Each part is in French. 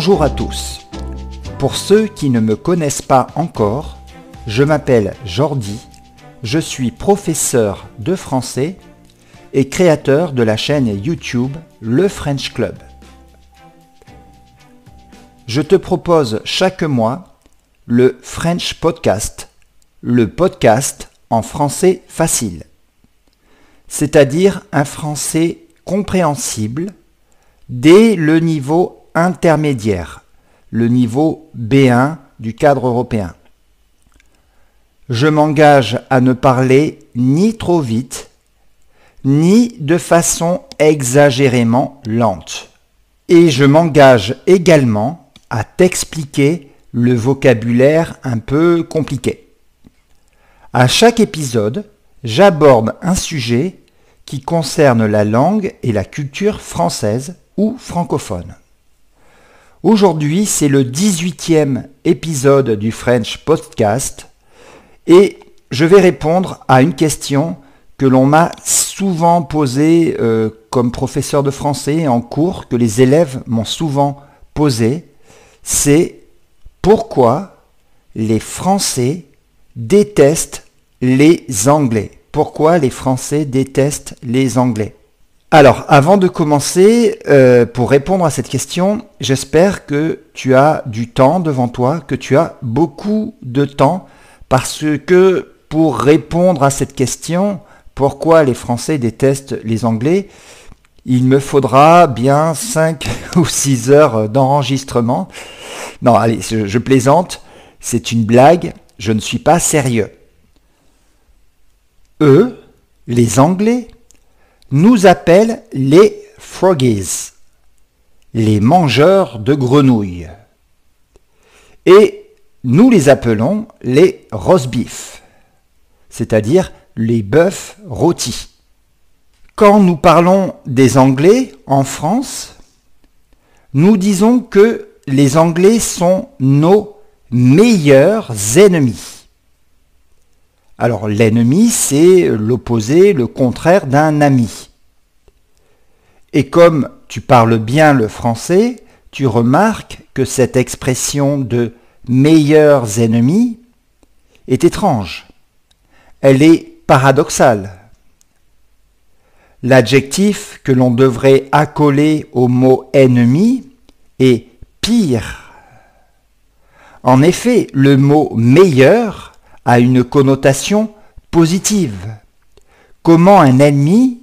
Bonjour à tous. Pour ceux qui ne me connaissent pas encore, je m'appelle Jordi, je suis professeur de français et créateur de la chaîne YouTube Le French Club. Je te propose chaque mois le French Podcast, le podcast en français facile, c'est-à-dire un français compréhensible dès le niveau intermédiaire, le niveau B1 du cadre européen. Je m'engage à ne parler ni trop vite, ni de façon exagérément lente. Et je m'engage également à t'expliquer le vocabulaire un peu compliqué. À chaque épisode, j'aborde un sujet qui concerne la langue et la culture française ou francophone. Aujourd'hui, c'est le 18e épisode du French Podcast et je vais répondre à une question que l'on m'a souvent posée euh, comme professeur de français en cours, que les élèves m'ont souvent posée, c'est pourquoi les Français détestent les Anglais. Pourquoi les Français détestent les Anglais? Alors, avant de commencer, euh, pour répondre à cette question, j'espère que tu as du temps devant toi, que tu as beaucoup de temps, parce que pour répondre à cette question, pourquoi les Français détestent les Anglais, il me faudra bien 5 ou 6 heures d'enregistrement. Non, allez, je, je plaisante, c'est une blague, je ne suis pas sérieux. Eux, les Anglais, nous appellent les froggies, les mangeurs de grenouilles. Et nous les appelons les roast beef, c'est-à-dire les bœufs rôtis. Quand nous parlons des Anglais en France, nous disons que les Anglais sont nos meilleurs ennemis. Alors l'ennemi, c'est l'opposé, le contraire d'un ami. Et comme tu parles bien le français, tu remarques que cette expression de meilleurs ennemis est étrange. Elle est paradoxale. L'adjectif que l'on devrait accoler au mot ennemi est pire. En effet, le mot meilleur a une connotation positive. Comment un ennemi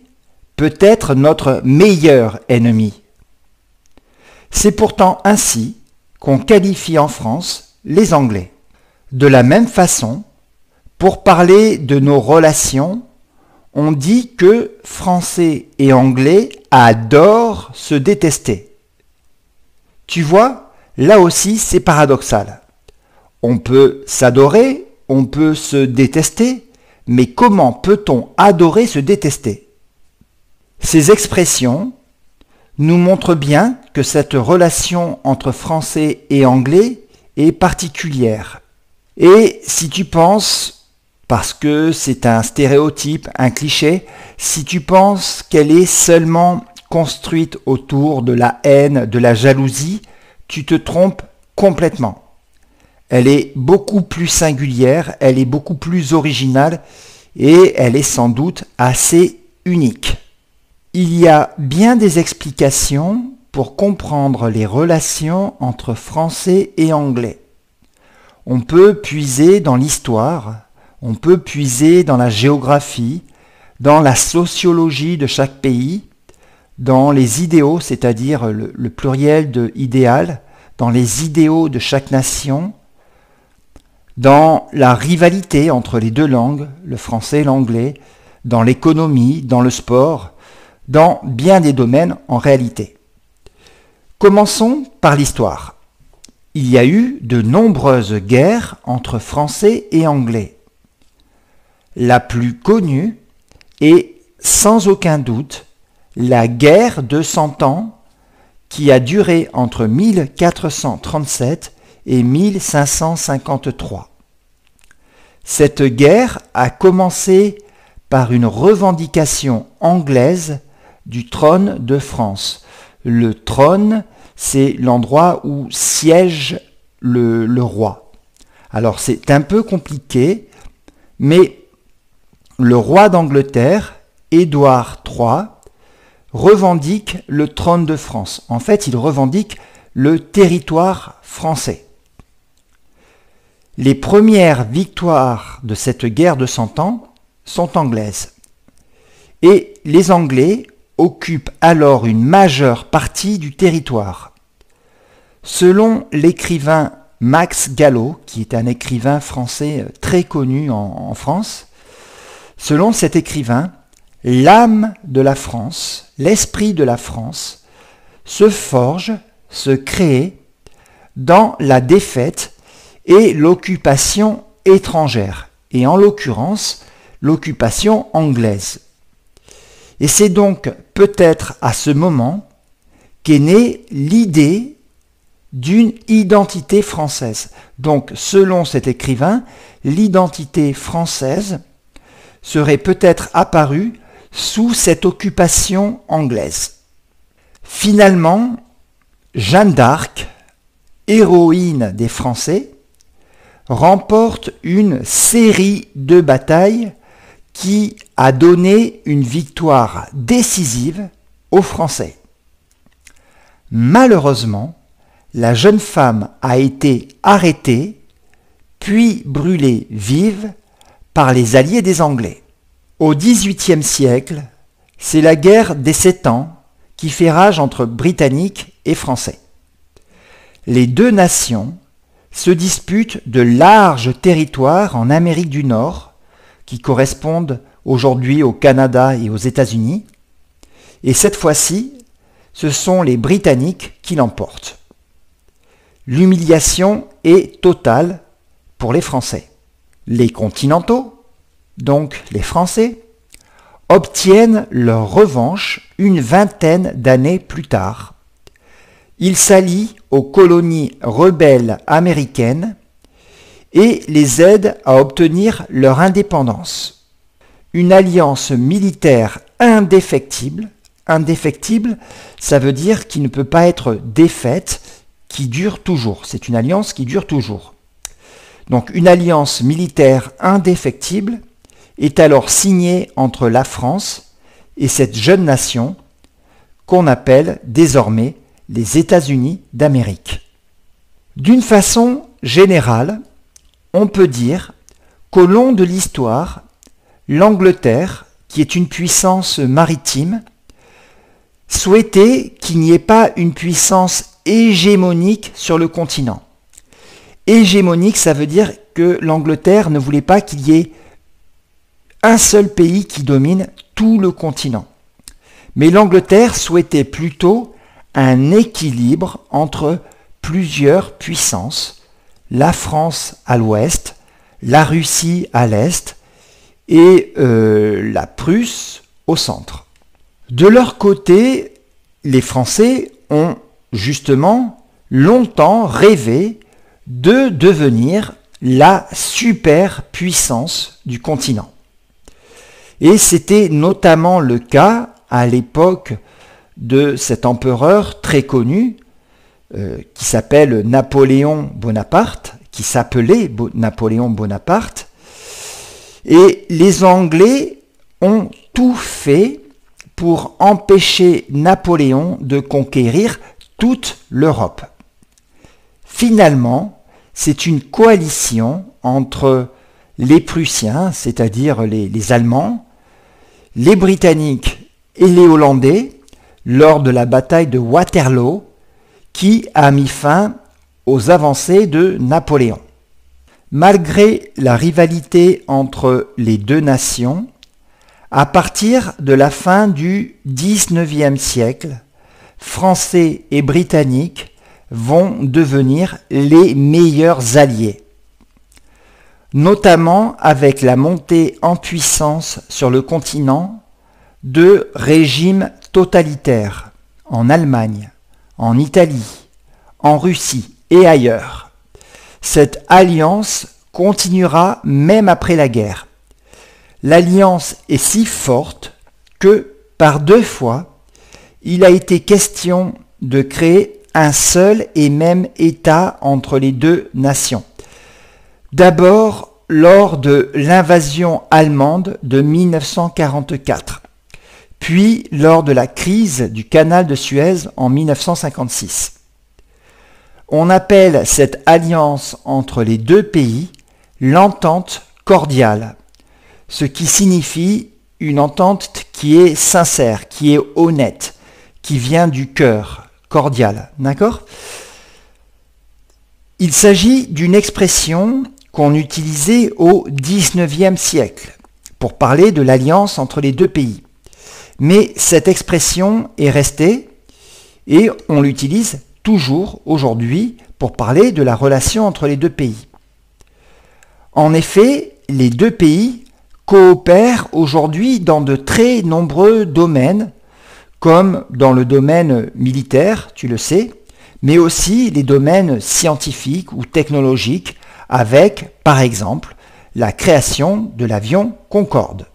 peut être notre meilleur ennemi? C'est pourtant ainsi qu'on qualifie en France les Anglais. De la même façon, pour parler de nos relations, on dit que Français et Anglais adorent se détester. Tu vois, là aussi c'est paradoxal. On peut s'adorer on peut se détester, mais comment peut-on adorer se détester? Ces expressions nous montrent bien que cette relation entre français et anglais est particulière. Et si tu penses, parce que c'est un stéréotype, un cliché, si tu penses qu'elle est seulement construite autour de la haine, de la jalousie, tu te trompes complètement. Elle est beaucoup plus singulière, elle est beaucoup plus originale et elle est sans doute assez unique. Il y a bien des explications pour comprendre les relations entre français et anglais. On peut puiser dans l'histoire, on peut puiser dans la géographie, dans la sociologie de chaque pays, dans les idéaux, c'est-à-dire le, pluriel de idéal, dans les idéaux de chaque nation, dans la rivalité entre les deux langues, le français et l'anglais, dans l'économie, dans le sport, dans bien des domaines en réalité. Commençons par l'histoire. Il y a eu de nombreuses guerres entre français et anglais. La plus connue est sans aucun doute la guerre de Cent Ans qui a duré entre 1437 et 1553. Cette guerre a commencé par une revendication anglaise du trône de France. Le trône, c'est l'endroit où siège le, le roi. Alors c'est un peu compliqué, mais le roi d'Angleterre, Édouard III, revendique le trône de France. En fait, il revendique le territoire français. Les premières victoires de cette guerre de Cent Ans sont anglaises. Et les Anglais occupent alors une majeure partie du territoire. Selon l'écrivain Max Gallo, qui est un écrivain français très connu en, en France, selon cet écrivain, l'âme de la France, l'esprit de la France, se forge, se crée dans la défaite et l'occupation étrangère, et en l'occurrence l'occupation anglaise. Et c'est donc peut-être à ce moment qu'est née l'idée d'une identité française. Donc selon cet écrivain, l'identité française serait peut-être apparue sous cette occupation anglaise. Finalement, Jeanne d'Arc, héroïne des Français, remporte une série de batailles qui a donné une victoire décisive aux Français. Malheureusement, la jeune femme a été arrêtée, puis brûlée vive par les alliés des Anglais. Au XVIIIe siècle, c'est la guerre des Sept Ans qui fait rage entre Britanniques et Français. Les deux nations se disputent de larges territoires en Amérique du Nord, qui correspondent aujourd'hui au Canada et aux États-Unis, et cette fois-ci, ce sont les Britanniques qui l'emportent. L'humiliation est totale pour les Français. Les continentaux, donc les Français, obtiennent leur revanche une vingtaine d'années plus tard. Ils s'allient aux colonies rebelles américaines et les aident à obtenir leur indépendance. Une alliance militaire indéfectible, indéfectible, ça veut dire qu'il ne peut pas être défaite, qui dure toujours. C'est une alliance qui dure toujours. Donc une alliance militaire indéfectible est alors signé entre la France et cette jeune nation qu'on appelle désormais les États-Unis d'Amérique. D'une façon générale, on peut dire qu'au long de l'histoire, l'Angleterre, qui est une puissance maritime, souhaitait qu'il n'y ait pas une puissance hégémonique sur le continent. Hégémonique, ça veut dire que l'Angleterre ne voulait pas qu'il y ait un seul pays qui domine tout le continent. Mais l'Angleterre souhaitait plutôt un équilibre entre plusieurs puissances, la France à l'ouest, la Russie à l'est et euh, la Prusse au centre. De leur côté, les Français ont justement longtemps rêvé de devenir la superpuissance du continent. Et c'était notamment le cas à l'époque de cet empereur très connu euh, qui s'appelle Napoléon Bonaparte, qui s'appelait Napoléon Bonaparte. Et les Anglais ont tout fait pour empêcher Napoléon de conquérir toute l'Europe. Finalement, c'est une coalition entre les Prussiens, c'est-à-dire les, Allemands, les Britanniques et les Hollandais lors de la bataille de Waterloo qui a mis fin aux avancées de Napoléon. Malgré la rivalité entre les deux nations, à partir de la fin du XIXe siècle, Français et Britanniques vont devenir les meilleurs alliés notamment avec la montée en puissance sur le continent de régimes totalitaires en Allemagne, en Italie, en Russie et ailleurs. Cette alliance continuera même après la guerre. L'alliance est si forte que par deux fois, il a été question de créer un seul et même État entre les deux nations. D'abord lors de l'invasion allemande de 1944, puis lors de la crise du canal de Suez en 1956. On appelle cette alliance entre les deux pays l'entente cordiale, ce qui signifie une entente qui est sincère, qui est honnête, qui vient du cœur, cordial. D'accord? Il s'agit d'une expression qu'on utilisait au XIXe siècle pour parler de l'alliance entre les deux pays. Mais cette expression est restée et on l'utilise toujours aujourd'hui pour parler de la relation entre les deux pays. En effet, les deux pays coopèrent aujourd'hui dans de très nombreux domaines, comme dans le domaine militaire, tu le sais, mais aussi les domaines scientifiques ou technologiques, avec, par exemple, la création de l'avion Concorde.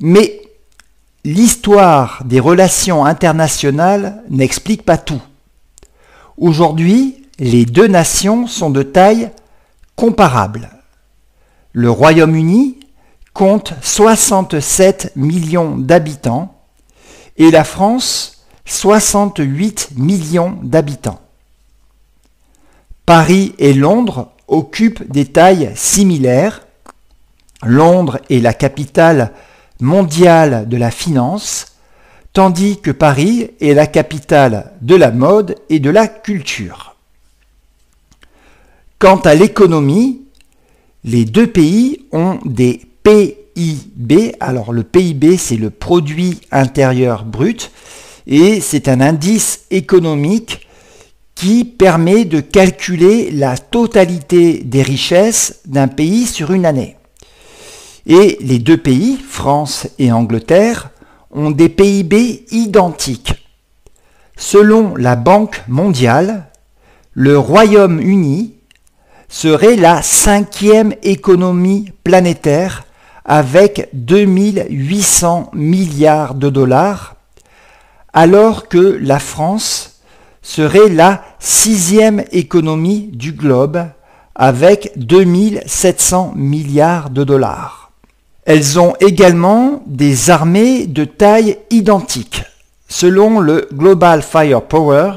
Mais l'histoire des relations internationales n'explique pas tout. Aujourd'hui, les deux nations sont de taille comparable. Le Royaume-Uni compte 67 millions d'habitants et la France 68 millions d'habitants. Paris et Londres occupent des tailles similaires. Londres est la capitale mondiale de la finance, tandis que Paris est la capitale de la mode et de la culture. Quant à l'économie, les deux pays ont des PIB. Alors le PIB, c'est le produit intérieur brut, et c'est un indice économique qui permet de calculer la totalité des richesses d'un pays sur une année. Et les deux pays, France et Angleterre, ont des PIB identiques. Selon la Banque mondiale, le Royaume-Uni serait la cinquième économie planétaire avec 2800 milliards de dollars, alors que la France serait la sixième économie du globe avec 2700 milliards de dollars. Elles ont également des armées de taille identique. Selon le Global Firepower,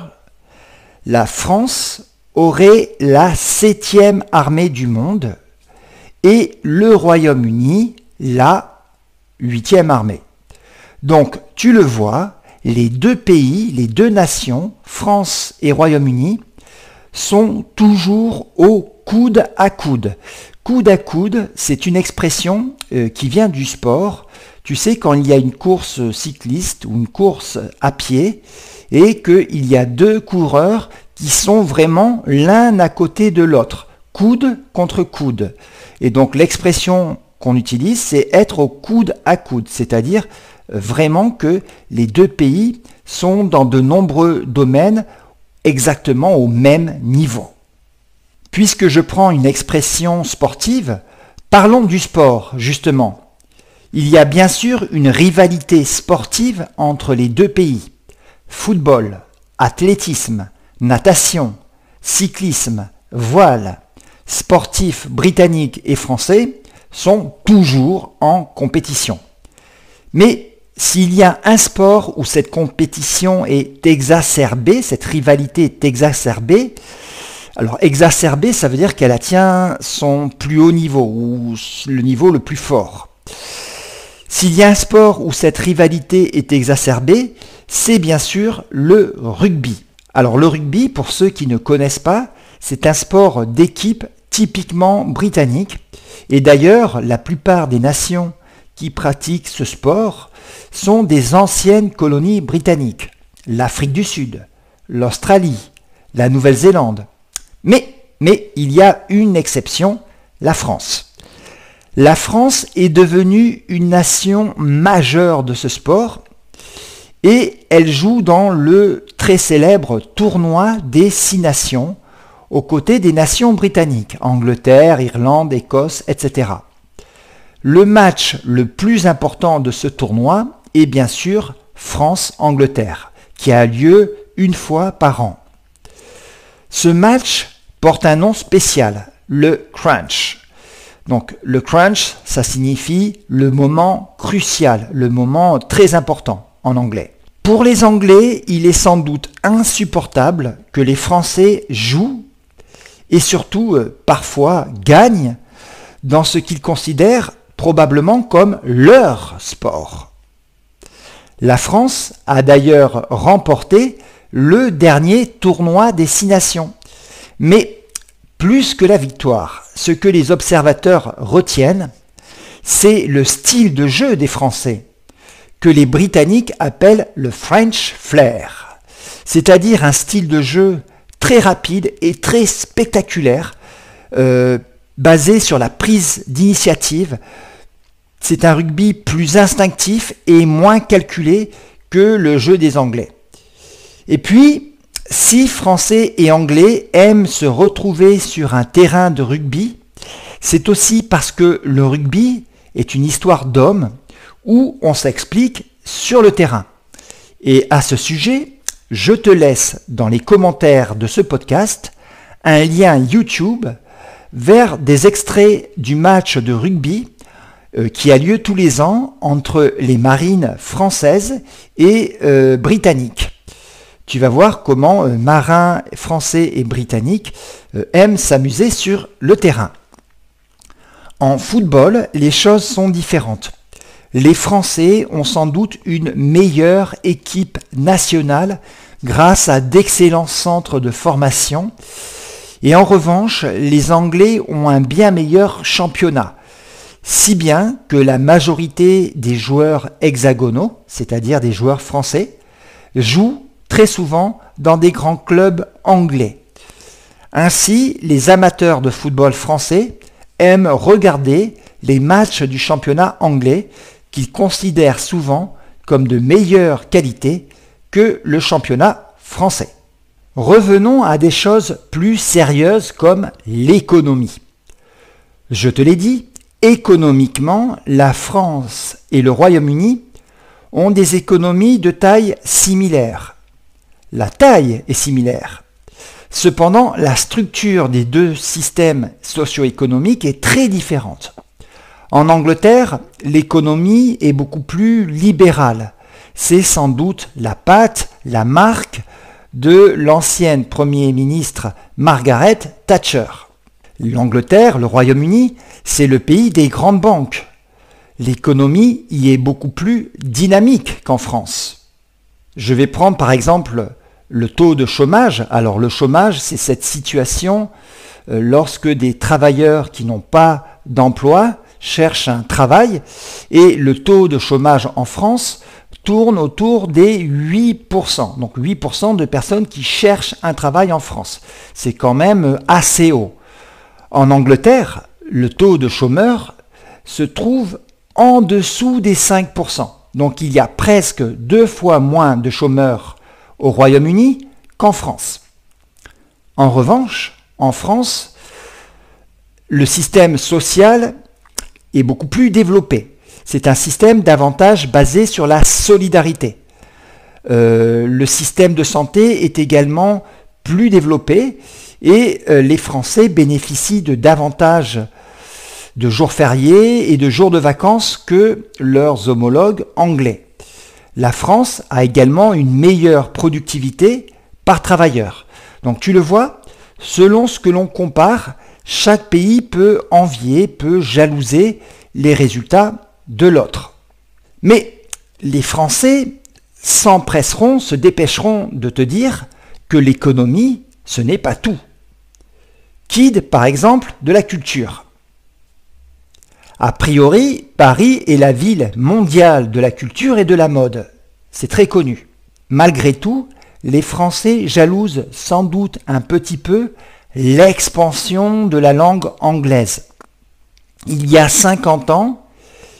la France aurait la septième armée du monde et le Royaume-Uni la huitième armée. Donc tu le vois, les deux pays, les deux nations, France et Royaume-Uni, sont toujours au coude à coude. Coude à coude, c'est une expression euh, qui vient du sport. Tu sais, quand il y a une course cycliste ou une course à pied et qu'il y a deux coureurs qui sont vraiment l'un à côté de l'autre, coude contre coude. Et donc l'expression qu'on utilise, c'est être au coude à coude, c'est-à-dire euh, vraiment que les deux pays sont dans de nombreux domaines exactement au même niveau. Puisque je prends une expression sportive, parlons du sport, justement. Il y a bien sûr une rivalité sportive entre les deux pays. Football, athlétisme, natation, cyclisme, voile, sportifs britanniques et français sont toujours en compétition. Mais s'il y a un sport où cette compétition est exacerbée, cette rivalité est exacerbée, alors exacerbée, ça veut dire qu'elle atteint son plus haut niveau ou le niveau le plus fort. S'il y a un sport où cette rivalité est exacerbée, c'est bien sûr le rugby. Alors le rugby, pour ceux qui ne connaissent pas, c'est un sport d'équipe typiquement britannique. Et d'ailleurs, la plupart des nations qui pratiquent ce sport sont des anciennes colonies britanniques. L'Afrique du Sud, l'Australie, la Nouvelle-Zélande, mais, il y a une exception, la France. La France est devenue une nation majeure de ce sport et elle joue dans le très célèbre tournoi des six nations aux côtés des nations britanniques, Angleterre, Irlande, Écosse, etc. Le match le plus important de ce tournoi est bien sûr France-Angleterre, qui a lieu une fois par an. Ce match porte un nom spécial, le crunch. Donc le crunch, ça signifie le moment crucial, le moment très important en anglais. Pour les Anglais, il est sans doute insupportable que les Français jouent et surtout euh, parfois gagnent dans ce qu'ils considèrent probablement comme leur sport. La France a d'ailleurs remporté le dernier tournoi des Six Nations. Mais plus que la victoire, ce que les observateurs retiennent, c'est le style de jeu des Français, que les Britanniques appellent le French Flair, c'est-à-dire un style de jeu très rapide et très spectaculaire, euh, basé sur la prise d'initiative. C'est un rugby plus instinctif et moins calculé que le jeu des Anglais. Et puis, si Français et Anglais aiment se retrouver sur un terrain de rugby, c'est aussi parce que le rugby est une histoire d'hommes où on s'explique sur le terrain. Et à ce sujet, je te laisse dans les commentaires de ce podcast un lien YouTube vers des extraits du match de rugby euh, qui a lieu tous les ans entre les marines françaises et euh, britanniques. Tu vas voir comment euh, marins français et britanniques aiment s'amuser sur le terrain. En football, les choses sont différentes les Français ont sans doute une meilleure équipe nationale grâce à d'excellents centres de formation. Et en revanche, les Anglais ont un bien meilleur championnat. Si bien que la majorité des joueurs hexagonaux, c'est-à-dire des joueurs français, jouent très souvent dans des grands clubs anglais. Ainsi, les amateurs de football français aiment regarder les matchs du championnat anglais qu'ils considèrent souvent comme de meilleure qualité que le championnat français. Revenons à des choses plus sérieuses comme l'économie. Je te l'ai dit, économiquement, la France et le Royaume-Uni ont des économies de taille similaire. La taille est similaire. Cependant, la structure des deux systèmes socio-économiques est très différente. En Angleterre, l'économie est beaucoup plus libérale. C'est sans doute la patte, la marque de l'ancienne Premier ministre Margaret Thatcher. L'Angleterre, le Royaume-Uni, c'est le pays des grandes banques. L'économie y est beaucoup plus dynamique qu'en France. Je vais prendre par exemple le taux de chômage. Alors le chômage, c'est cette situation euh, lorsque des travailleurs qui n'ont pas d'emploi cherchent un travail et le taux de chômage en France tourne autour des 8%. Donc 8% de personnes qui cherchent un travail en France. C'est quand même assez haut. En Angleterre, le taux de chômeurs se trouve en dessous des 5%. Donc il y a presque deux fois moins de chômeurs au Royaume-Uni qu'en France. En revanche, en France, le système social est beaucoup plus développé. C'est un système davantage basé sur la solidarité. Euh, le système de santé est également plus développé et euh, les Français bénéficient de davantage de jours fériés et de jours de vacances que leurs homologues anglais. La France a également une meilleure productivité par travailleur. Donc tu le vois, selon ce que l'on compare, chaque pays peut envier, peut jalouser les résultats de l'autre. Mais les Français s'empresseront, se dépêcheront de te dire que l'économie, ce n'est pas tout. Kid, par exemple, de la culture. A priori, Paris est la ville mondiale de la culture et de la mode. C'est très connu. Malgré tout, les Français jalousent sans doute un petit peu l'expansion de la langue anglaise. Il y a 50 ans,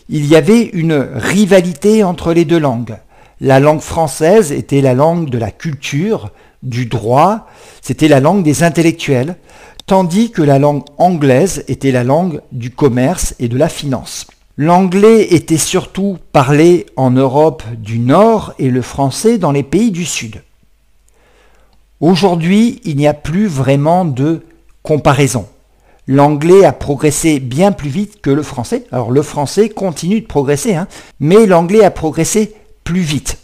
il y avait une rivalité entre les deux langues. La langue française était la langue de la culture, du droit, c'était la langue des intellectuels, tandis que la langue anglaise était la langue du commerce et de la finance. L'anglais était surtout parlé en Europe du Nord et le français dans les pays du Sud. Aujourd'hui, il n'y a plus vraiment de comparaison. L'anglais a progressé bien plus vite que le français. Alors le français continue de progresser, hein, mais l'anglais a progressé plus vite.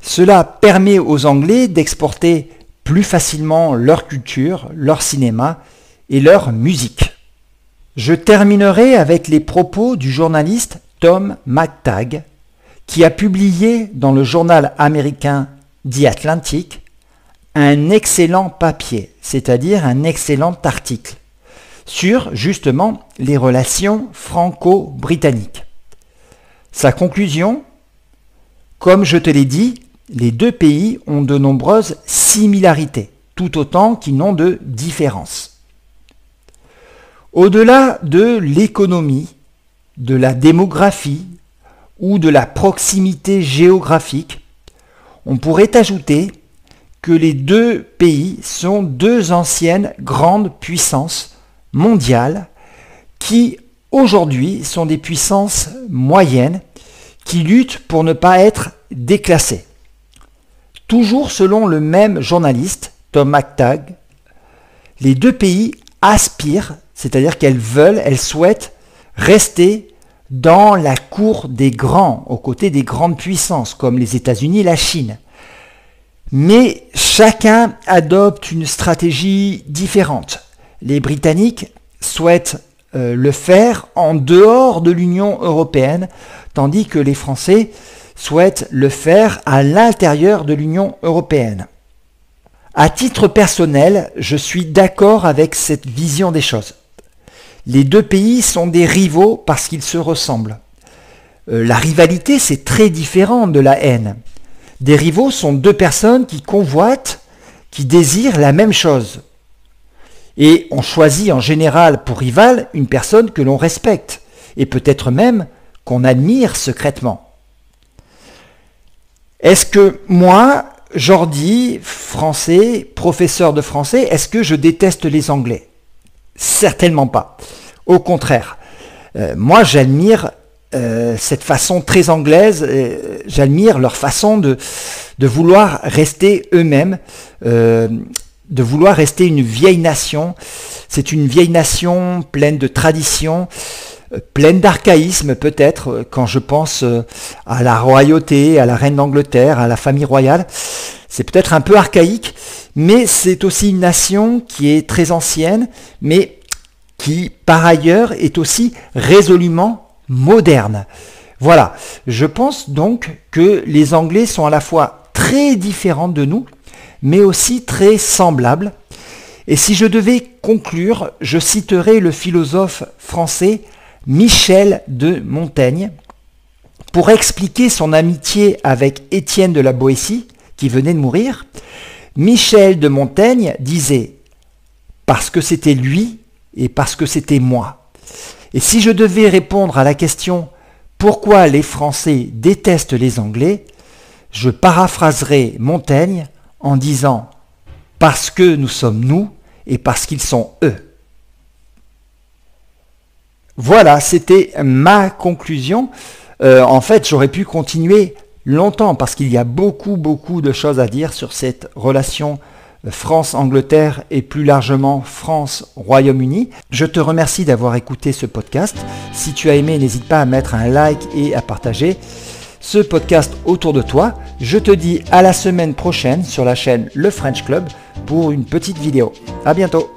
Cela permet aux Anglais d'exporter plus facilement leur culture, leur cinéma et leur musique. Je terminerai avec les propos du journaliste Tom McTagg, qui a publié dans le journal américain The Atlantic un excellent papier, c'est-à-dire un excellent article, sur justement les relations franco-britanniques. Sa conclusion, comme je te l'ai dit, les deux pays ont de nombreuses similarités, tout autant qu'ils n'ont de différences. Au-delà de l'économie, de la démographie ou de la proximité géographique, on pourrait ajouter que les deux pays sont deux anciennes grandes puissances mondiales qui aujourd'hui sont des puissances moyennes qui luttent pour ne pas être déclassées. Toujours selon le même journaliste, Tom McTagg, les deux pays aspirent, c'est-à-dire qu'elles veulent, elles souhaitent rester dans la cour des grands, aux côtés des grandes puissances comme les États-Unis et la Chine. Mais chacun adopte une stratégie différente. Les Britanniques souhaitent euh, le faire en dehors de l'Union européenne, tandis que les Français souhaite le faire à l'intérieur de l'Union européenne. À titre personnel, je suis d'accord avec cette vision des choses. Les deux pays sont des rivaux parce qu'ils se ressemblent. Euh, la rivalité, c'est très différent de la haine. Des rivaux sont deux personnes qui convoitent, qui désirent la même chose. Et on choisit en général pour rival une personne que l'on respecte, et peut-être même qu'on admire secrètement. Est-ce que moi, Jordi, français, professeur de français, est-ce que je déteste les Anglais? Certainement pas. Au contraire, euh, moi j'admire euh, cette façon très anglaise, euh, j'admire leur façon de, de vouloir rester eux-mêmes, de vouloir rester une vieille nation. C'est une vieille nation pleine de traditions, pleine d'archaïsme peut-être euh, quand je pense euh, à la royauté, à la reine d'Angleterre, à la famille royale. C'est peut-être un peu archaïque, mais c'est aussi une nation qui est très ancienne, mais qui par ailleurs est aussi résolument moderne. Voilà, je pense donc que les Anglais sont à la fois très différents de nous, mais aussi très semblables. Et si je devais conclure, je citerai le philosophe français Michel de Montaigne pour expliquer son amitié avec Étienne de la Boétie, qui venait de mourir. Michel de Montaigne disait parce que c'était lui et parce que c'était moi. Et si je devais répondre à la question pourquoi les Français détestent les Anglais, je paraphraserai Montaigne en disant parce que nous sommes nous et parce qu'ils sont eux. Voilà, c'était ma conclusion. Euh, en fait, j'aurais pu continuer longtemps parce qu'il y a beaucoup, beaucoup de choses à dire sur cette relation France-Angleterre et plus largement France-Royaume-Uni. Je te remercie d'avoir écouté ce podcast. Si tu as aimé, n'hésite pas à mettre un like et à partager ce podcast autour de toi. Je te dis à la semaine prochaine sur la chaîne Le French Club pour une petite vidéo. À bientôt